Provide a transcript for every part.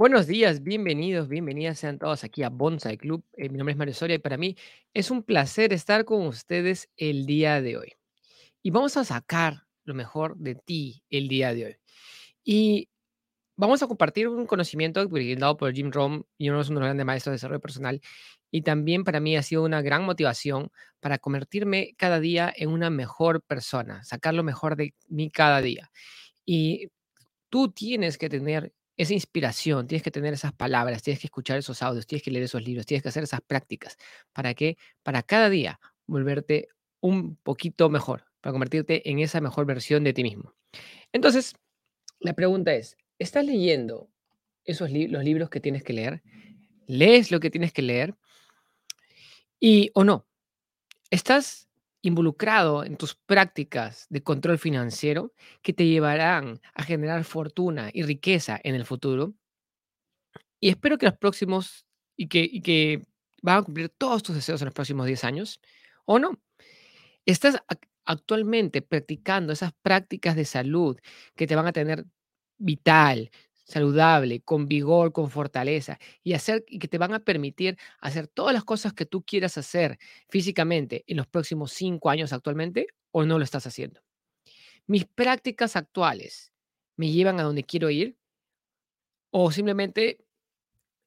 Buenos días, bienvenidos, bienvenidas sean todos aquí a Bonsai Club. Eh, mi nombre es Mario Soria y para mí es un placer estar con ustedes el día de hoy. Y vamos a sacar lo mejor de ti el día de hoy. Y vamos a compartir un conocimiento brindado por Jim Rohn, y uno de los grandes maestros de desarrollo personal. Y también para mí ha sido una gran motivación para convertirme cada día en una mejor persona, sacar lo mejor de mí cada día. Y tú tienes que tener esa inspiración, tienes que tener esas palabras, tienes que escuchar esos audios, tienes que leer esos libros, tienes que hacer esas prácticas. ¿Para qué? Para cada día volverte un poquito mejor, para convertirte en esa mejor versión de ti mismo. Entonces, la pregunta es, ¿estás leyendo esos los libros que tienes que leer? ¿Lees lo que tienes que leer? ¿Y o no? ¿Estás involucrado en tus prácticas de control financiero que te llevarán a generar fortuna y riqueza en el futuro? Y espero que los próximos y que y que van a cumplir todos tus deseos en los próximos 10 años, ¿o no? ¿Estás ac actualmente practicando esas prácticas de salud que te van a tener vital, saludable, con vigor, con fortaleza, y hacer y que te van a permitir hacer todas las cosas que tú quieras hacer físicamente en los próximos 5 años actualmente, o no lo estás haciendo? ¿Mis prácticas actuales me llevan a donde quiero ir, o simplemente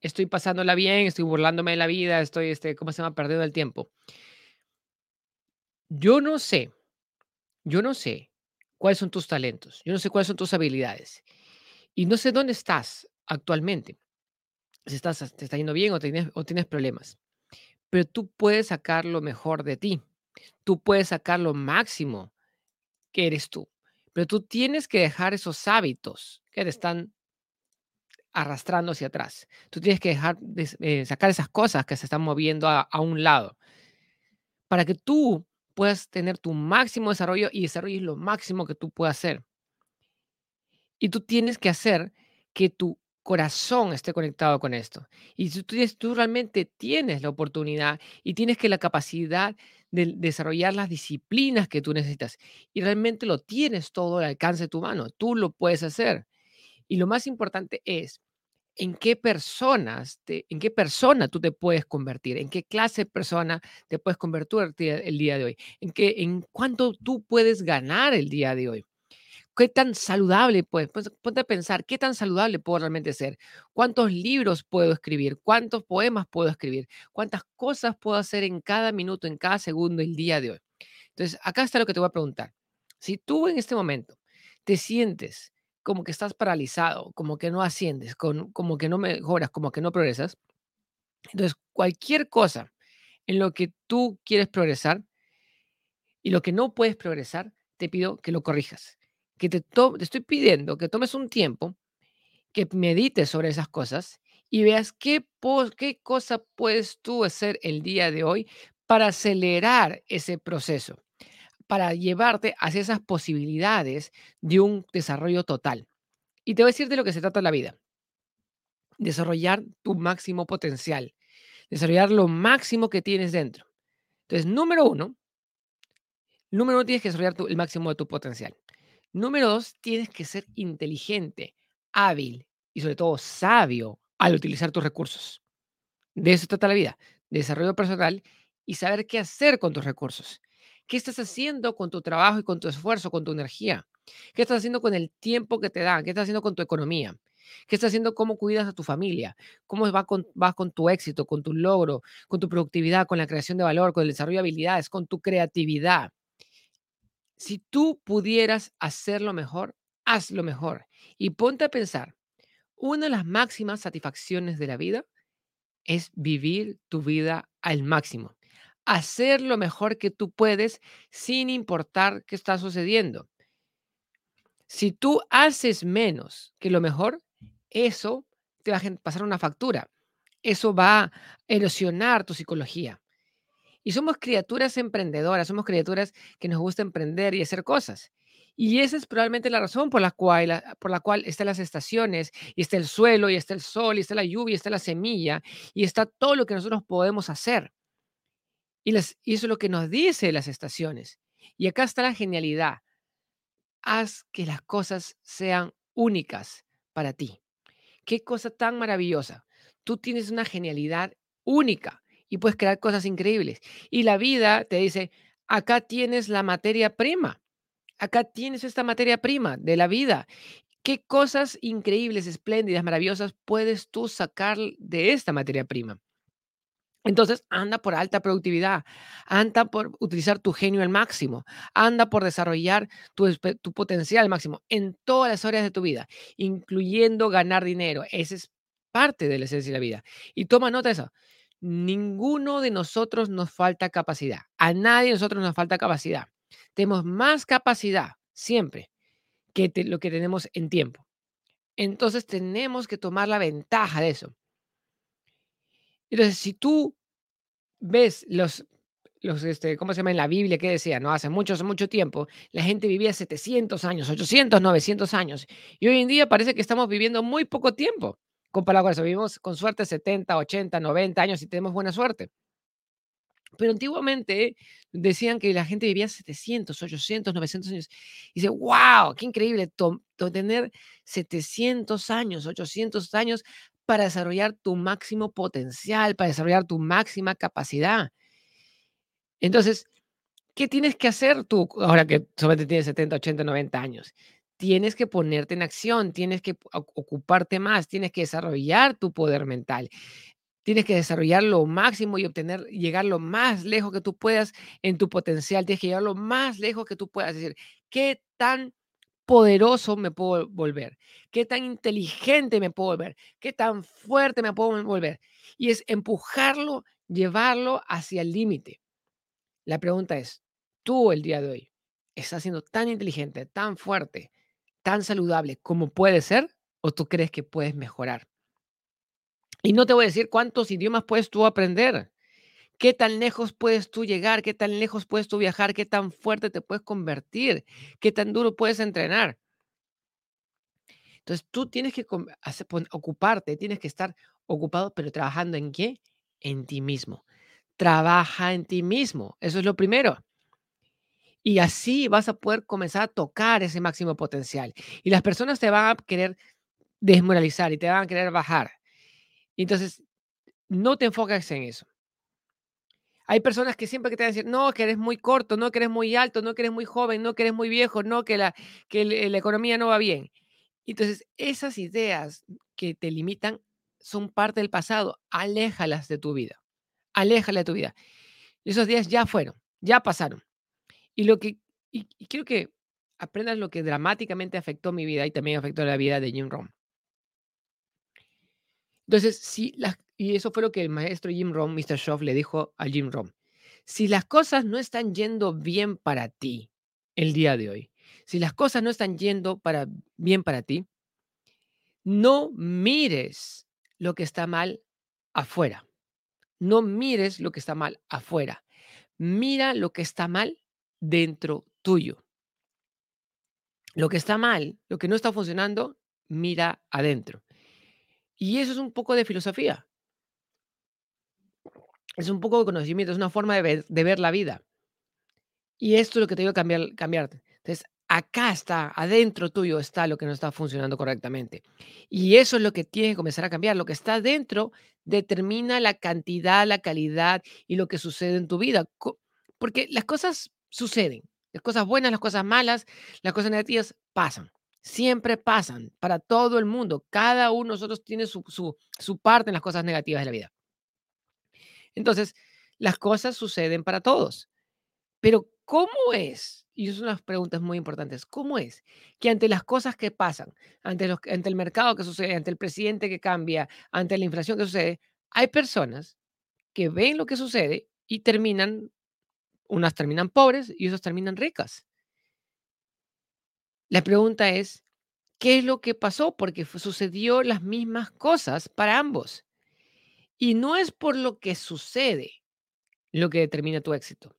Estoy pasándola bien, estoy burlándome de la vida, estoy, este, ¿cómo se llama? Perdiendo el tiempo. Yo no sé, yo no sé cuáles son tus talentos, yo no sé cuáles son tus habilidades y no sé dónde estás actualmente, si estás, te está yendo bien o tienes, o tienes problemas, pero tú puedes sacar lo mejor de ti, tú puedes sacar lo máximo que eres tú, pero tú tienes que dejar esos hábitos que te están arrastrando hacia atrás. Tú tienes que dejar de eh, sacar esas cosas que se están moviendo a a un lado para que tú puedas tener tu máximo desarrollo y desarrolles lo máximo que tú puedas hacer. Y tú tienes que hacer que tu corazón esté conectado con esto. Y tú, tú realmente tienes la oportunidad y tienes que la capacidad de desarrollar las disciplinas que tú necesitas y realmente lo tienes todo al alcance de tu mano, tú lo puedes hacer. Y lo más importante es en qué personas en qué persona tú te puedes convertir, en qué clase de persona te puedes convertir el día de hoy, en qué en cuánto tú puedes ganar el día de hoy. ¿Qué tan saludable puedes? Pues, ponte a pensar, ¿qué tan saludable puedo realmente ser? ¿Cuántos libros puedo escribir? ¿Cuántos poemas puedo escribir? ¿Cuántas cosas puedo hacer en cada minuto, en cada segundo el día de hoy? Entonces, acá está lo que te voy a preguntar. Si tú en este momento te sientes como que estás paralizado, como que no asciendes, con- como que no mejoras, como que no progresas, entonces cualquier cosa en lo que tú quieres progresar y lo que no puedes progresar, te pido que lo corrijas. Te, to- te estoy pidiendo que tomes un tiempo, que medites sobre esas cosas y veas qué, qué cosa puedes tú hacer el día de hoy para acelerar ese proceso para llevarte hacia esas posibilidades de un desarrollo total. Y te voy a decir de lo que se trata la vida. Desarrollar tu máximo potencial, desarrollar lo máximo que tienes dentro. Entonces, número uno, número uno, tienes que desarrollar el máximo de tu potencial. Número dos, tienes que ser inteligente, hábil y sobre todo sabio al utilizar tus recursos. De eso trata la vida, desarrollo personal y saber qué hacer con tus recursos. ¿Qué estás haciendo con tu trabajo y con tu esfuerzo, con tu energía? ¿Qué estás haciendo con el tiempo que te dan? ¿Qué estás haciendo con tu economía? ¿Qué estás haciendo? ¿Cómo cuidas a tu familia? ¿Cómo va con, vas con tu éxito, con tu logro, con tu productividad, con la creación de valor, con el desarrollo de habilidades, con tu creatividad? Si tú pudieras hacerlo mejor, hazlo mejor. Y ponte a pensar, una de las máximas satisfacciones de la vida es vivir tu vida al máximo. Hacer lo mejor que tú puedes sin importar qué está sucediendo. Si tú haces menos que lo mejor, eso te va a pasar una factura. Eso va a erosionar tu psicología. Y somos criaturas emprendedoras, somos criaturas que nos gusta emprender y hacer cosas. Y esa es probablemente la razón por la cual, la- por la cual están las estaciones, y está el suelo, y está el sol, y está la lluvia, y está la semilla, y está todo lo que nosotros podemos hacer. Y, las, y eso es lo que nos dice las estaciones. Y acá está la genialidad. Haz que las cosas sean únicas para ti Qué cosa tan maravillosa. Tú tienes una genialidad única y puedes crear cosas increíbles. Y la vida te dice, acá tienes la materia prima. Acá tienes esta materia prima de la vida. ¿Qué cosas increíbles, espléndidas, maravillosas puedes tú sacar de esta materia prima? Entonces, anda por alta productividad, anda por utilizar tu genio al máximo, anda por desarrollar tu, tu, potencial al máximo en todas las áreas de tu vida, incluyendo ganar dinero. Esa es parte de la esencia de la vida. Y toma nota de eso. Ninguno de nosotros nos falta capacidad. A nadie de nosotros nos falta capacidad. Tenemos más capacidad siempre que lo que tenemos en tiempo. Entonces tenemos que tomar la ventaja de eso. Entonces, si tú ves los, los este, ¿cómo se llama en la Biblia? que decía? No, hace mucho, hace mucho tiempo, la gente vivía 700 años, 800, 900 años. Y hoy en día parece que estamos viviendo muy poco tiempo. Comparado con eso, vivimos con suerte 70, 80, 90 años y tenemos buena suerte. Pero antiguamente decían que la gente vivía 700, 800, 900 años. Y dice, wow, qué increíble tener 700 años, 800 años para desarrollar tu máximo potencial, para desarrollar tu máxima capacidad. Entonces, ¿qué tienes que hacer tú ahora que solamente tienes 70, 80, 90 años? Tienes que ponerte en acción, tienes que ocuparte más, tienes que desarrollar tu poder mental. Tienes que desarrollar lo máximo y obtener, llegar lo más lejos que tú puedas en tu potencial. Tienes que llegar lo más lejos que tú puedas. Es decir, ¿qué tan poderoso me puedo volver? ¿Qué tan inteligente me puedo volver? ¿Qué tan fuerte me puedo volver? Y es empujarlo, llevarlo hacia el límite. La pregunta es, tú el día de hoy, ¿estás siendo tan inteligente, tan fuerte, tan saludable como puede ser? ¿O tú crees que puedes mejorar? Y no te voy a decir cuántos idiomas puedes tú aprender. ¿Qué tan lejos puedes tú llegar? ¿Qué tan lejos puedes tú viajar? ¿Qué tan fuerte te puedes convertir? ¿Qué tan duro puedes entrenar? Entonces tú tienes que ocuparte, tienes que estar ocupado, pero trabajando en qué? En ti mismo. Trabaja en ti mismo. Eso es lo primero. Y así vas a poder comenzar a tocar ese máximo potencial. Y las personas te van a querer desmoralizar y te van a querer bajar. Entonces, no te enfocas en eso. Hay personas que siempre que te van a decir, no, que eres muy corto, no, que eres muy alto, no, que eres muy joven, no, que eres muy viejo, no, que la, que la economía no va bien. Entonces, esas ideas que te limitan son parte del pasado. Aléjalas de tu vida. Aléjalas de tu vida. Esos días ya fueron, ya pasaron. Y lo que, y, quiero que aprendas lo que dramáticamente afectó mi vida y también afectó la vida de Jim Rohn. Entonces, si las, y eso fue lo que el maestro Jim Rohn, Mr. Schoff, le dijo a Jim Rohn. Si las cosas no están yendo bien para ti el día de hoy, si las cosas no están yendo para, bien para ti, no mires lo que está mal afuera. No mires lo que está mal afuera. Mira lo que está mal dentro tuyo. Lo que está mal, lo que no está funcionando, mira adentro. Y eso es un poco de filosofía. Es un poco de conocimiento, es una forma de ver, la vida. Y esto es lo que te digo cambiar, cambiarte. Entonces, acá está, adentro tuyo está lo que no está funcionando correctamente. Y eso es lo que tiene que comenzar a cambiar. Lo que está dentro determina la cantidad, la calidad y lo que sucede en tu vida. Porque las cosas suceden. Las cosas buenas, las cosas malas, las cosas negativas pasan. Siempre pasan para todo el mundo. Cada uno de nosotros tiene su, su parte en las cosas negativas de la vida. Entonces, las cosas suceden para todos. Pero ¿cómo es? Y es unas preguntas muy importantes. ¿Cómo es que ante las cosas que pasan, ante, los, ante el mercado que sucede, ante el presidente que cambia, ante la inflación que sucede, hay personas que ven lo que sucede y terminan, unas terminan pobres y otras terminan ricas? La pregunta es, ¿qué es lo que pasó? Porque sucedió las mismas cosas para ambos. Y no es por lo que sucede lo que determina tu éxito.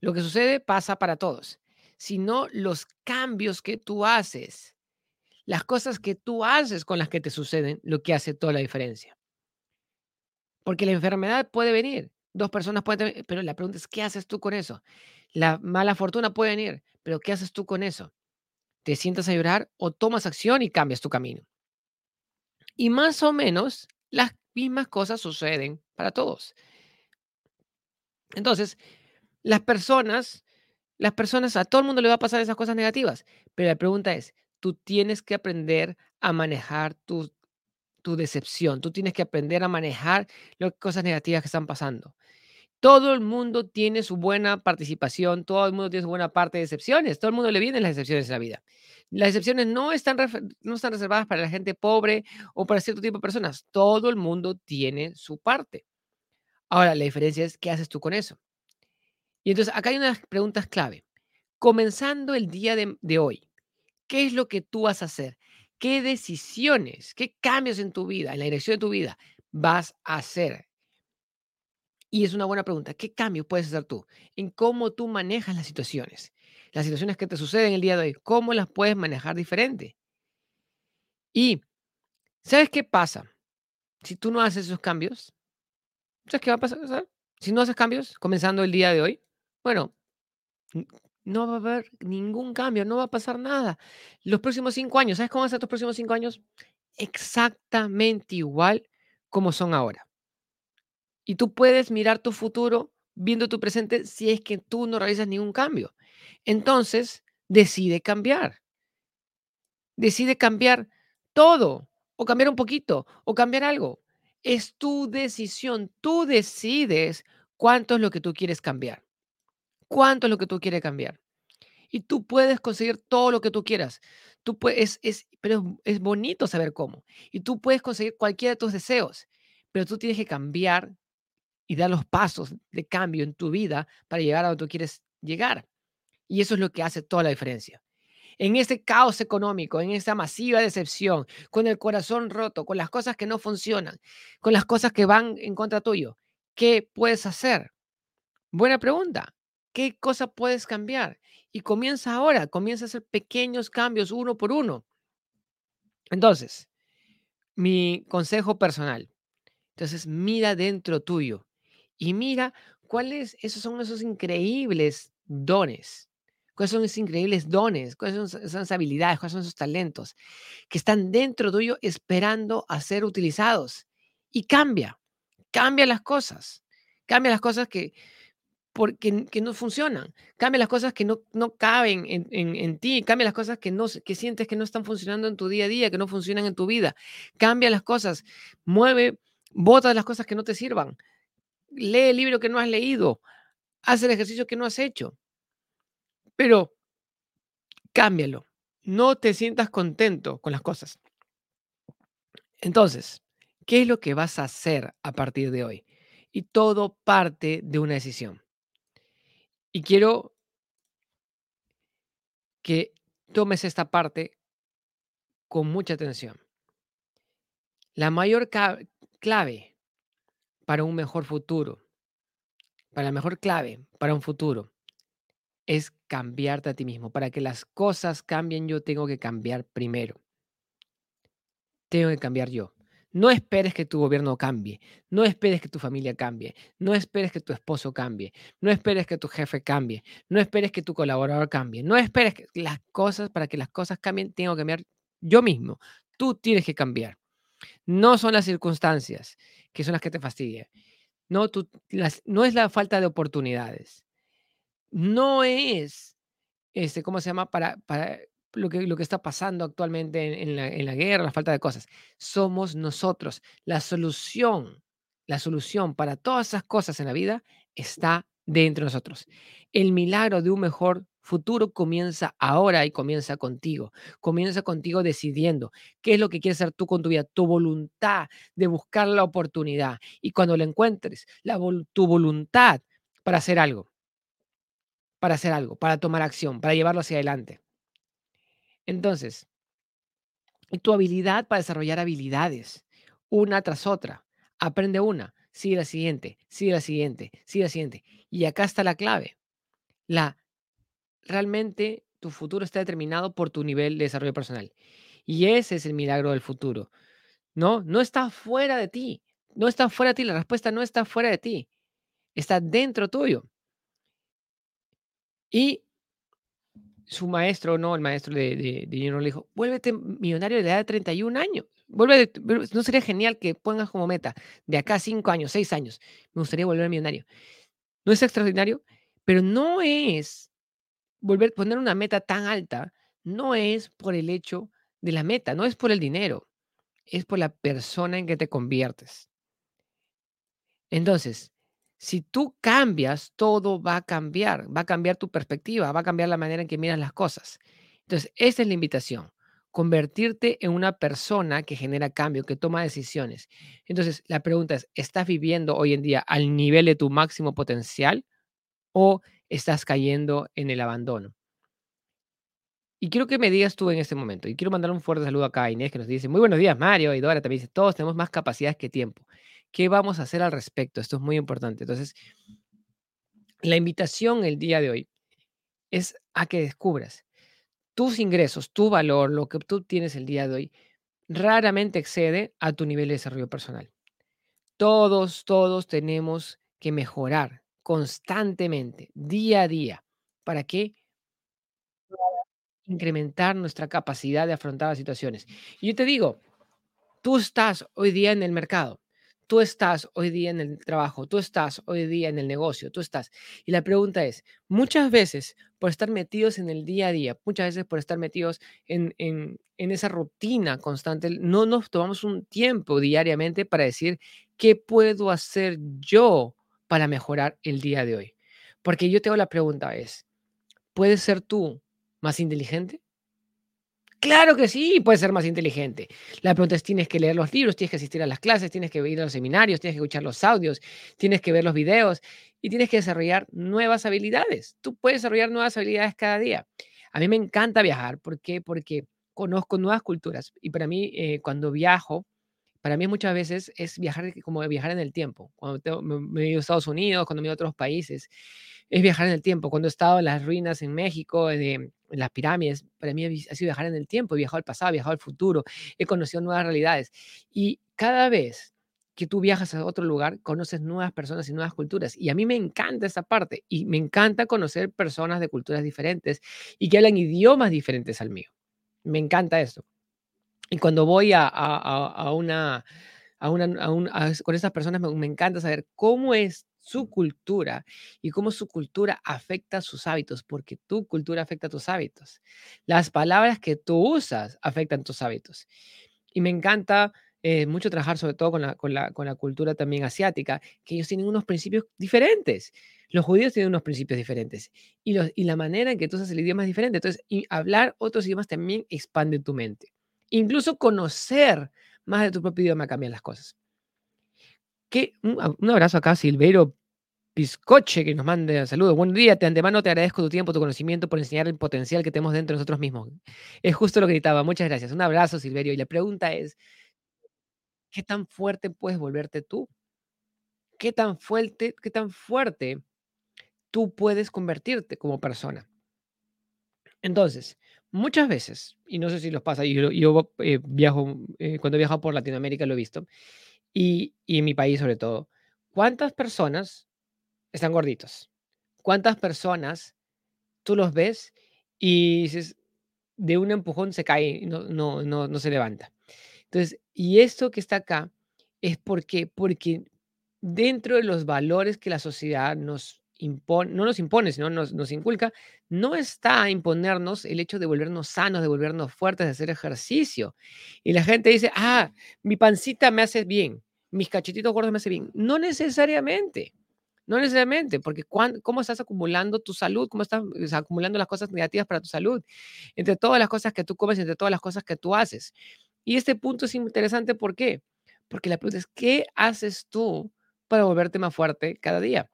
Lo que sucede pasa para todos, sino los cambios que tú haces, las cosas que tú haces con las que te suceden, lo que hace toda la diferencia. Porque la enfermedad puede venir, dos personas pueden pero la pregunta es, ¿qué haces tú con eso? La mala fortuna puede venir, pero ¿qué haces tú con eso? ¿Te sientas a llorar o tomas acción y cambias tu camino? Y más o menos las mismas cosas suceden para todos. Entonces, las personas, las personas, a todo el mundo le va a pasar esas cosas negativas, pero la pregunta es, tú tienes que aprender a manejar tu, tu decepción, tú tienes que aprender a manejar las cosas negativas que están pasando. Todo el mundo tiene su buena participación, todo el mundo tiene su buena parte de excepciones, todo el mundo le vienen las excepciones en la vida. Las excepciones no están, no están reservadas para la gente pobre o para cierto tipo de personas. Todo el mundo tiene su parte. Ahora, la diferencia es qué haces tú con eso. Y entonces acá hay unas preguntas clave. Comenzando el día de hoy, ¿qué es lo que tú vas a hacer? ¿Qué decisiones, qué cambios en tu vida, en la dirección de tu vida vas a hacer? Y es una buena pregunta. ¿Qué cambios puedes hacer tú en cómo tú manejas las situaciones? Las situaciones que te suceden el día de hoy, ¿cómo las puedes manejar diferente? Y, ¿sabes qué pasa? Si tú no haces esos cambios, ¿sabes qué va a pasar? Si no haces cambios comenzando el día de hoy, bueno, no va a haber ningún cambio, no va a pasar nada. Los próximos cinco años, ¿sabes cómo van a ser tus próximos cinco años? Exactamente igual como son ahora. Y tú puedes mirar tu futuro viendo tu presente si es que tú no realizas ningún cambio. Entonces, decide cambiar. Decide cambiar todo, o cambiar un poquito, o cambiar algo. Es tu decisión. Tú decides cuánto es lo que tú quieres cambiar. Cuánto es lo que tú quieres cambiar. Y tú puedes conseguir todo lo que tú quieras. Tú puedes, es, pero es bonito saber cómo. Y tú puedes conseguir cualquiera de tus deseos, pero tú tienes que cambiar y dar los pasos de cambio en tu vida para llegar a donde tú quieres llegar. Y eso es lo que hace toda la diferencia. En ese caos económico, en esa masiva decepción, con el corazón roto, con las cosas que no funcionan, con las cosas que van en contra tuyo, ¿qué puedes hacer? Buena pregunta. ¿Qué cosa puedes cambiar? Y comienza ahora, comienza a hacer pequeños cambios uno por uno. Entonces, mi consejo personal. Entonces, mira dentro tuyo y mira cuáles esos son esos increíbles dones. ¿Cuáles son esos increíbles dones? ¿Cuáles son esas habilidades? ¿Cuáles son esos talentos que están dentro tuyo esperando a ser utilizados? Y cambia, cambia las cosas. Cambia las cosas que, porque, que no funcionan. Cambia las cosas que no, no caben en, en, ti. Cambia las cosas que, no, que sientes que no están funcionando en tu día a día, que no funcionan en tu vida. Cambia las cosas. Mueve, bota las cosas que no te sirvan lee el libro que no has leído, haz el ejercicio que no has hecho, pero cámbialo. No te sientas contento con las cosas. Entonces, ¿qué es lo que vas a hacer a partir de hoy? Y todo parte de una decisión. Y quiero que tomes esta parte con mucha atención. La mayor clave para un mejor futuro, para la mejor clave para un futuro, es cambiarte a ti mismo. Para que las cosas cambien, yo tengo que cambiar primero. Tengo que cambiar yo. No esperes que tu gobierno cambie, no esperes que tu familia cambie, no esperes que tu esposo cambie, no esperes que tu jefe cambie, no esperes que tu colaborador cambie, no esperes que las cosas, para que las cosas cambien, tengo que cambiar yo mismo. Tú tienes que cambiar. No son las circunstancias que son las que te fastidian. No, es la falta de oportunidades. No es, este, ¿cómo se llama? Para lo, que, lo que está pasando actualmente en, la, en la guerra, la falta de cosas. Somos nosotros. La solución, la solución para todas esas cosas en la vida está dentro de nosotros. El milagro de un mejor futuro comienza ahora y comienza contigo. Comienza contigo decidiendo qué es lo que quieres hacer tú con tu vida, tu voluntad de buscar la oportunidad. Y cuando la encuentres, la, tu voluntad para hacer algo, para hacer algo, para tomar acción, para llevarlo hacia adelante. Entonces, tu habilidad para desarrollar habilidades, una tras otra. Aprende una, sigue la siguiente, sigue la siguiente, sigue la siguiente. Y acá está la clave. La realmente tu futuro está determinado por tu nivel de desarrollo personal. Y ese es el milagro del futuro. No, no está fuera de ti. No está fuera de ti. La respuesta no está fuera de ti. Está dentro tuyo. Y su maestro, no, el maestro de, de, dinero le dijo, vuélvete millonario de edad de 31 años. Vuelve, ¿no sería genial que pongas como meta de acá a 5 años, 6 años? Me gustaría volver millonario. No es extraordinario, pero no es volver, poner una meta tan alta, no es por el hecho de la meta, no es por el dinero, es por la persona en que te conviertes. Entonces, si tú cambias, todo va a cambiar, va a cambiar tu perspectiva, va a cambiar la manera en que miras las cosas. Entonces, esa es la invitación, convertirte en una persona que genera cambio, que toma decisiones. Entonces, la pregunta es, ¿estás viviendo hoy en día al nivel de tu máximo potencial o estás cayendo en el abandono? Y quiero que me digas tú en este momento, y quiero mandar un fuerte saludo acá a Inés que nos dice, muy buenos días Mario, y Dora también dice, todos tenemos más capacidades que tiempo. ¿Qué vamos a hacer al respecto? Esto es muy importante. Entonces, la invitación el día de hoy es a que descubras tus ingresos, tu valor, lo que tú tienes el día de hoy, raramente excede a tu nivel de desarrollo personal. Todos, todos tenemos que mejorar constantemente, día a día. ¿Para qué? Incrementar nuestra capacidad de afrontar las situaciones. Y yo te digo, tú estás hoy día en el mercado, tú estás hoy día en el trabajo, tú estás hoy día en el negocio, tú estás. Y la pregunta es, muchas veces por estar metidos en el día a día, muchas veces por estar metidos en, en, esa rutina constante, no nos tomamos un tiempo diariamente para decir, ¿qué puedo hacer yo para mejorar el día de hoy? Porque yo te hago la pregunta es, ¿puedes ser tú más inteligente? Claro que sí, puedes ser más inteligente. La pregunta es, tienes que leer los libros, tienes que asistir a las clases, tienes que ir a los seminarios, tienes que escuchar los audios, tienes que ver los videos y tienes que desarrollar nuevas habilidades. Tú puedes desarrollar nuevas habilidades cada día. A mí me encanta viajar. ¿Por qué? Porque conozco nuevas culturas y para mí eh, cuando viajo, para mí muchas veces es viajar como viajar en el tiempo. Cuando me, he ido a Estados Unidos, cuando me he ido a otros países, es viajar en el tiempo. Cuando he estado en las ruinas en México, de, en las pirámides, para mí ha sido viajar en el tiempo. He viajado al pasado, he viajado al futuro, he conocido nuevas realidades. Y cada vez que tú viajas a otro lugar, conoces nuevas personas y nuevas culturas. Y a mí me encanta esa parte. Y me encanta conocer personas de culturas diferentes y que hablan idiomas diferentes al mío. Me encanta eso. Y cuando voy a, una, con esas personas, me encanta saber cómo es su cultura y cómo su cultura afecta sus hábitos, porque tu cultura afecta tus hábitos. Las palabras que tú usas afectan tus hábitos. Y me encanta eh, mucho trabajar sobre todo con la, con, la, con la cultura también asiática, que ellos tienen unos principios diferentes. Los judíos tienen unos principios diferentes y, los, y la manera en que tú usas el idioma es diferente. Entonces, y hablar otros idiomas también expande tu mente. Incluso conocer más de tu propio idioma cambia las cosas. Un, abrazo acá, Silveiro Piscoche, que nos manda saludos. Buen día, de antemano te agradezco tu tiempo, tu conocimiento por enseñar el potencial que tenemos dentro de nosotros mismos. Es justo lo que gritaba. Muchas gracias. Un abrazo, Silverio. Y la pregunta es, ¿qué tan fuerte puedes volverte tú? ¿Qué tan fuerte, qué tan fuerte tú puedes convertirte como persona? Entonces, muchas veces, y no sé si los pasa, yo, yo eh, viajo, eh, cuando he viajado por Latinoamérica lo he visto, y, en mi país sobre todo, ¿cuántas personas están gorditos? ¿Cuántas personas tú los ves y dices, de un empujón se cae y no, no, no, no se levanta? Entonces, y esto que está acá es porque, porque dentro de los valores que la sociedad nos no nos impone, sino nos, nos inculca, no está imponernos el hecho de volvernos sanos, de volvernos fuertes, de hacer ejercicio. Y la gente dice, ah, mi pancita me hace bien, mis cachetitos gordos me hacen bien. No necesariamente. No necesariamente, porque ¿cómo estás acumulando tu salud? ¿Cómo estás acumulando las cosas negativas para tu salud? Entre todas las cosas que tú comes, entre todas las cosas que tú haces. Y este punto es interesante, ¿por qué? Porque la pregunta es, ¿qué haces tú para volverte más fuerte cada día?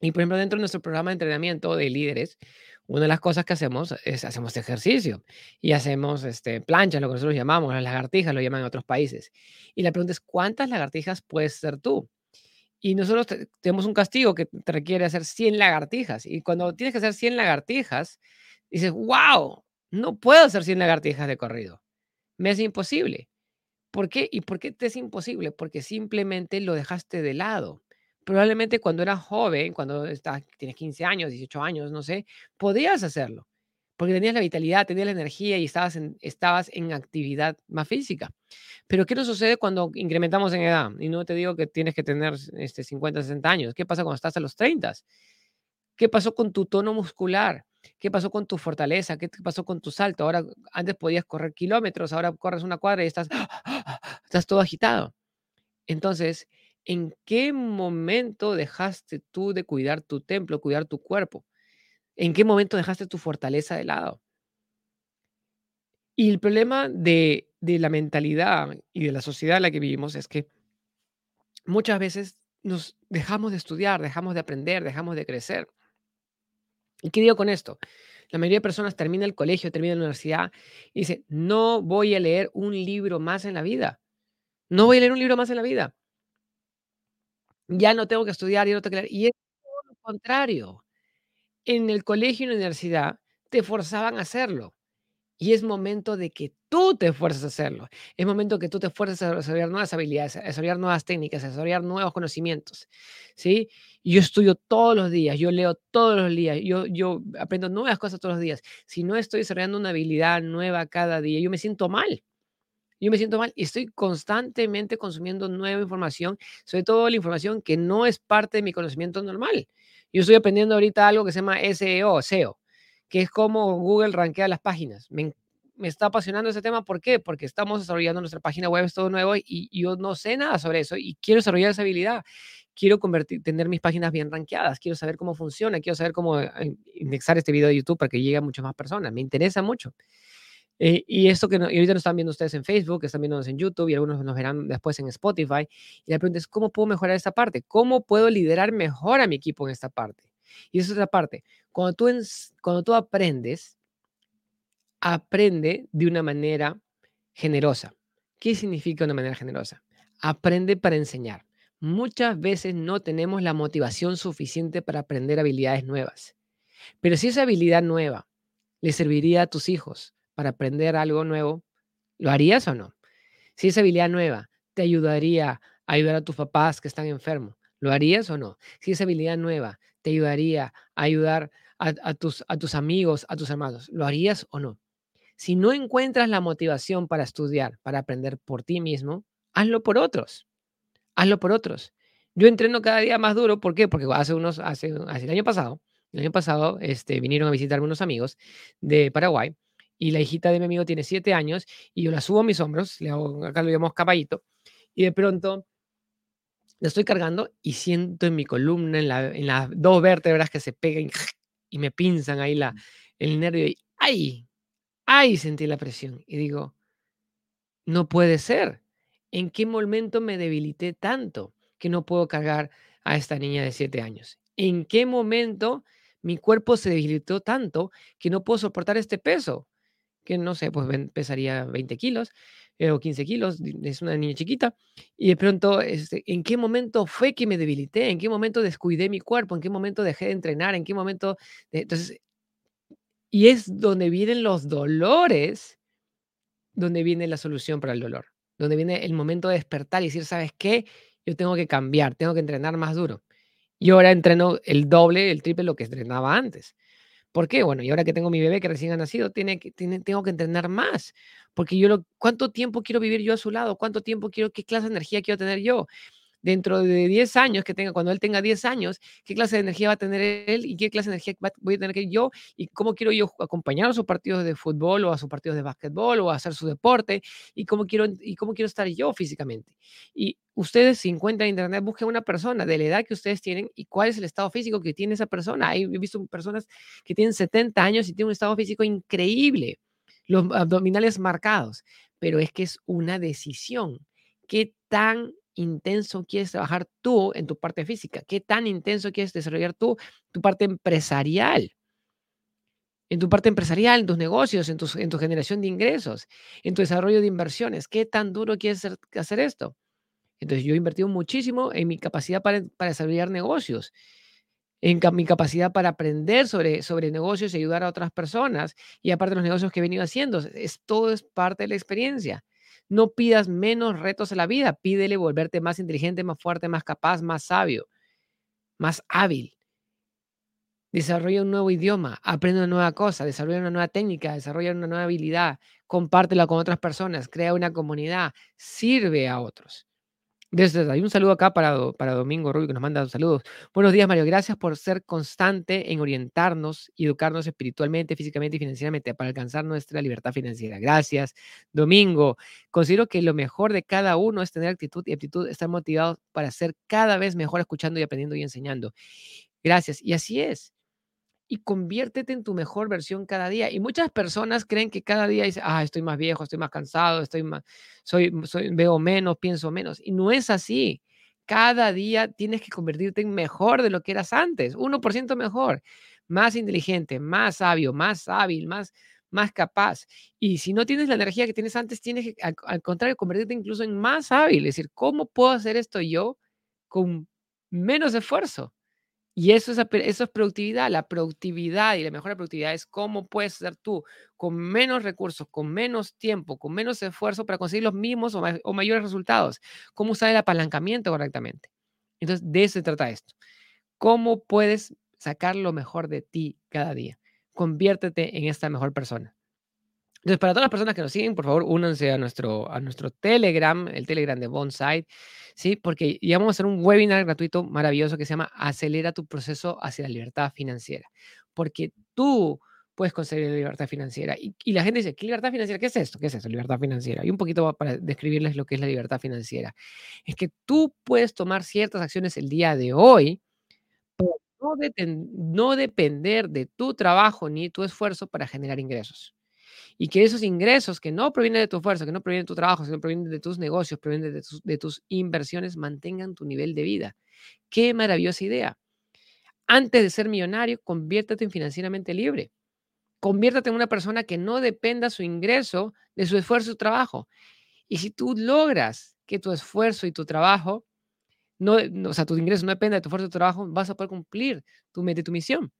Y por ejemplo, dentro de nuestro programa de entrenamiento de líderes, una de las cosas que hacemos es hacemos ejercicio y hacemos este, planchas, lo que nosotros llamamos, las lagartijas, lo llaman en otros países. Y la pregunta es, ¿cuántas lagartijas puedes ser tú? Y nosotros tenemos un castigo que te requiere hacer 100 lagartijas. Y cuando tienes que hacer 100 lagartijas, dices, wow, no puedo hacer 100 lagartijas de corrido. Me es imposible. ¿Por qué? ¿Y por qué te es imposible? Porque simplemente lo dejaste de lado probablemente cuando eras joven, cuando estás, tienes 15 años, 18 años, no sé, podías hacerlo. porque tenías la vitalidad, tenías la energía y estabas en, estabas en actividad más física. Pero ¿qué nos sucede cuando incrementamos en edad? Y no te digo que tienes que tener este, 50, 60 años. ¿Qué pasa cuando estás a los 30? ¿Qué pasó con tu tono muscular? ¿Qué pasó con tu fortaleza? ¿Qué pasó con tu salto? Ahora, antes podías correr kilómetros, ahora corres una cuadra y estás, estás todo agitado. Entonces, ¿en qué momento dejaste tú de cuidar tu templo, cuidar tu cuerpo? ¿En qué momento dejaste tu fortaleza de lado? Y el problema de, de la mentalidad y de la sociedad en la que vivimos es que muchas veces nos dejamos de estudiar, dejamos de aprender, dejamos de crecer. ¿Y qué digo con esto? La mayoría de personas termina el colegio, termina la universidad y dice, no voy a leer un libro más en la vida. No voy a leer un libro más en la vida. Ya no tengo que estudiar, ya no tengo. Y es todo lo contrario. En el colegio y en la universidad te forzaban a hacerlo. Y es momento de que tú te esfuerces a hacerlo. Es momento que tú te esfuerces a desarrollar nuevas habilidades, a desarrollar nuevas técnicas, a desarrollar nuevos conocimientos. ¿sí? Yo estudio todos los días, yo leo todos los días, yo, yo aprendo nuevas cosas todos los días. Si no estoy desarrollando una habilidad nueva cada día, yo me siento mal. Yo me siento mal y estoy constantemente consumiendo nueva información, sobre todo la información que no es parte de mi conocimiento normal. Yo estoy aprendiendo ahorita algo que se llama SEO, SEO, que es como Google rankea las páginas. Me, está apasionando ese tema. ¿Por qué? Porque estamos desarrollando nuestra página web, es todo nuevo y, yo no sé nada sobre eso y quiero desarrollar esa habilidad. Quiero tener mis páginas bien rankeadas, quiero saber cómo funciona, quiero saber cómo eh, indexar este video de YouTube para que llegue a muchas más personas. Me interesa mucho. Eh, y esto que y ahorita nos están viendo ustedes en Facebook, están viendo en YouTube y algunos nos verán después en Spotify. Y la pregunta es, ¿cómo puedo mejorar esta parte? ¿Cómo puedo liderar mejor a mi equipo en esta parte? Y esa es otra parte. Cuando tú, cuando tú aprendes, aprende de una manera generosa. ¿Qué significa una manera generosa? Aprende para enseñar. Muchas veces no tenemos la motivación suficiente para aprender habilidades nuevas. Pero si esa habilidad nueva le serviría a tus hijos para aprender algo nuevo, ¿lo harías o no? Si esa habilidad nueva te ayudaría a ayudar a tus papás que están enfermos, ¿lo harías o no? Si esa habilidad nueva te ayudaría a ayudar a, tus, a tus amigos, a tus hermanos, ¿lo harías o no? Si no encuentras la motivación para estudiar, para aprender por ti mismo, hazlo por otros. Hazlo por otros. Yo entreno cada día más duro, ¿por qué? Porque hace unos, hace, hace el año pasado, el año pasado, este, vinieron a visitarme unos amigos de Paraguay y la hijita de mi amigo tiene siete años y yo la subo a mis hombros, le hago, acá lo llamamos caballito, y de pronto la estoy cargando y siento en mi columna, en, la, en las dos vértebras que se pegan y me pinzan ahí la, el nervio y ¡ay! ¡ay! Sentí la presión y digo, no puede ser. ¿En qué momento me debilité tanto que no puedo cargar a esta niña de siete años? ¿En qué momento mi cuerpo se debilitó tanto que no puedo soportar este peso? Que no sé, pues pesaría 20 kilos eh, o 15 kilos, es una niña chiquita, y de pronto, este, ¿en qué momento fue que me debilité? ¿En qué momento descuidé mi cuerpo? ¿En qué momento dejé de entrenar? ¿En qué momento? entonces, y es donde vienen los dolores, donde viene la solución para el dolor, donde viene el momento de despertar y decir, ¿sabes qué? Yo tengo que cambiar, tengo que entrenar más duro. Y ahora entreno el doble, el triple lo que entrenaba antes. ¿Por qué? Bueno, y ahora que tengo mi bebé que recién ha nacido, tiene que, tiene, tengo que entrenar más, porque yo lo, ¿cuánto tiempo quiero vivir yo a su lado? ¿Cuánto tiempo quiero, qué clase de energía quiero tener yo? Dentro de 10 años que tenga, cuando él tenga 10 años, qué clase de energía va a tener él y qué clase de energía voy a tener yo y cómo quiero yo acompañar a sus partidos de fútbol o a sus partidos de básquetbol o a hacer su deporte y cómo quiero, y cómo quiero estar yo físicamente. Y ustedes, si encuentran en internet, busquen una persona de la edad que ustedes tienen y cuál es el estado físico que tiene esa persona. He visto personas que tienen 70 años y tienen un estado físico increíble, los abdominales marcados, pero es que es una decisión. ¿Qué tan intenso quieres trabajar tú en tu parte física? ¿Qué tan intenso quieres desarrollar tú tu parte empresarial? En tu parte empresarial, en tus negocios, en tu, en tu generación de ingresos, en tu desarrollo de inversiones. ¿Qué tan duro quieres hacer, esto? Entonces, yo he invertido muchísimo en mi capacidad para, desarrollar negocios, en mi capacidad para aprender sobre, sobre negocios y ayudar a otras personas. Y aparte los negocios que he venido haciendo, es, todo es parte de la experiencia. No pidas menos retos en la vida, pídele volverte más inteligente, más fuerte, más capaz, más sabio, más hábil. Desarrolla un nuevo idioma, aprende una nueva cosa, desarrolla una nueva técnica, desarrolla una nueva habilidad, compártela con otras personas, crea una comunidad, sirve a otros. Desde hay un saludo acá para, para Domingo Rubio que nos manda saludos. Buenos días, Mario. Gracias por ser constante en orientarnos y educarnos espiritualmente, físicamente y financieramente para alcanzar nuestra libertad financiera. Gracias, Domingo. Considero que lo mejor de cada uno es tener actitud y aptitud, estar motivados para ser cada vez mejor escuchando y aprendiendo y enseñando. Gracias. Y así es y conviértete en tu mejor versión cada día. Y muchas personas creen que cada día dice, ah, estoy más viejo, estoy más cansado, estoy más, soy, soy, veo menos, pienso menos. Y no es así. Cada día tienes que convertirte en mejor de lo que eras antes, 1% mejor, más inteligente, más sabio, más hábil, más, más capaz. Y si no tienes la energía que tienes antes, tienes que, al, al contrario, convertirte incluso en más hábil. Es decir, ¿cómo puedo hacer esto yo con menos esfuerzo? Y eso es, eso es productividad. La productividad y la mejor productividad es cómo puedes ser tú con menos recursos, con menos tiempo, con menos esfuerzo para conseguir los mismos o, mayores resultados. Cómo usar el apalancamiento correctamente. Entonces, de eso se trata esto. ¿Cómo puedes sacar lo mejor de ti cada día? Conviértete en esta mejor persona. Entonces, para todas las personas que nos siguen, por favor, únanse a nuestro, a nuestro Telegram, el Telegram de Bonside, ¿sí? Porque ya vamos a hacer un webinar gratuito maravilloso que se llama Acelera tu proceso hacia la libertad financiera. Porque tú puedes conseguir libertad financiera. Y, la gente dice, ¿qué libertad financiera? ¿Qué es esto? ¿Qué es esto? Libertad financiera. Y un poquito para describirles lo que es la libertad financiera. Es que tú puedes tomar ciertas acciones el día de hoy para no, no depender de tu trabajo ni tu esfuerzo para generar ingresos y que esos ingresos que no provienen de tu esfuerzo, que no provienen de tu trabajo, sino provienen de tus negocios, provienen de tus, de tus inversiones, mantengan tu nivel de vida. Qué maravillosa idea. Antes de ser millonario, conviértete en financieramente libre. Conviértete en una persona que no dependa su ingreso de su esfuerzo y trabajo. Y si tú logras que tu esfuerzo y tu trabajo, no, o sea, tu ingreso no dependa de tu esfuerzo y tu trabajo, vas a poder cumplir tu, tu misión.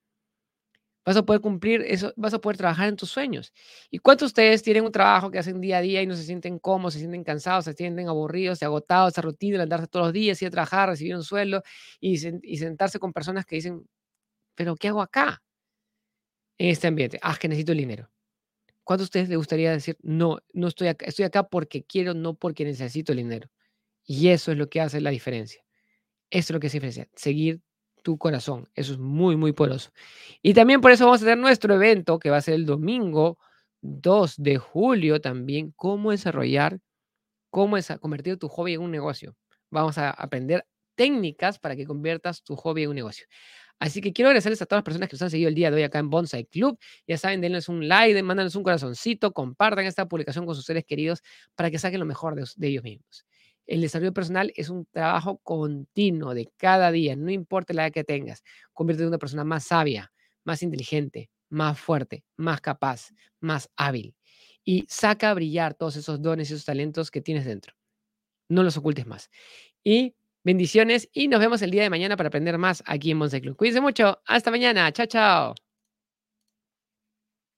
Vas a poder cumplir eso, vas a poder trabajar en tus sueños. ¿Y cuántos de ustedes tienen un trabajo que hacen día a día y no se sienten cómodos, se sienten cansados, se sienten aburridos, se agotados, esa rutina, levantarse todos los días, ir a trabajar, recibir un sueldo y, sentarse con personas que dicen, pero ¿qué hago acá? En este ambiente. Ah, que necesito dinero. ¿Cuántos de ustedes les gustaría decir, no, no estoy acá, estoy acá porque quiero, no porque necesito el dinero? Y eso es lo que hace la diferencia. Eso es lo que hace la diferencia. Seguir tu corazón. Eso es muy, muy poderoso. Y también por eso vamos a tener nuestro evento que va a ser el domingo 2 de julio también, cómo desarrollar, cómo es convertir tu hobby en un negocio. Vamos a aprender técnicas para que conviertas tu hobby en un negocio. Así que quiero agradecerles a todas las personas que nos han seguido el día de hoy acá en Bonsai Club. Ya saben, denles un like, mándanos un corazoncito, compartan esta publicación con sus seres queridos para que saquen lo mejor de, de ellos mismos. El desarrollo personal es un trabajo continuo de cada día, no importa la edad que tengas. Convierte en una persona más sabia, más inteligente, más fuerte, más capaz, más hábil. Y saca a brillar todos esos dones y esos talentos que tienes dentro. No los ocultes más. Y bendiciones y nos vemos el día de mañana para aprender más aquí en Monse Club. Cuídense mucho. Hasta mañana. Chao, chao.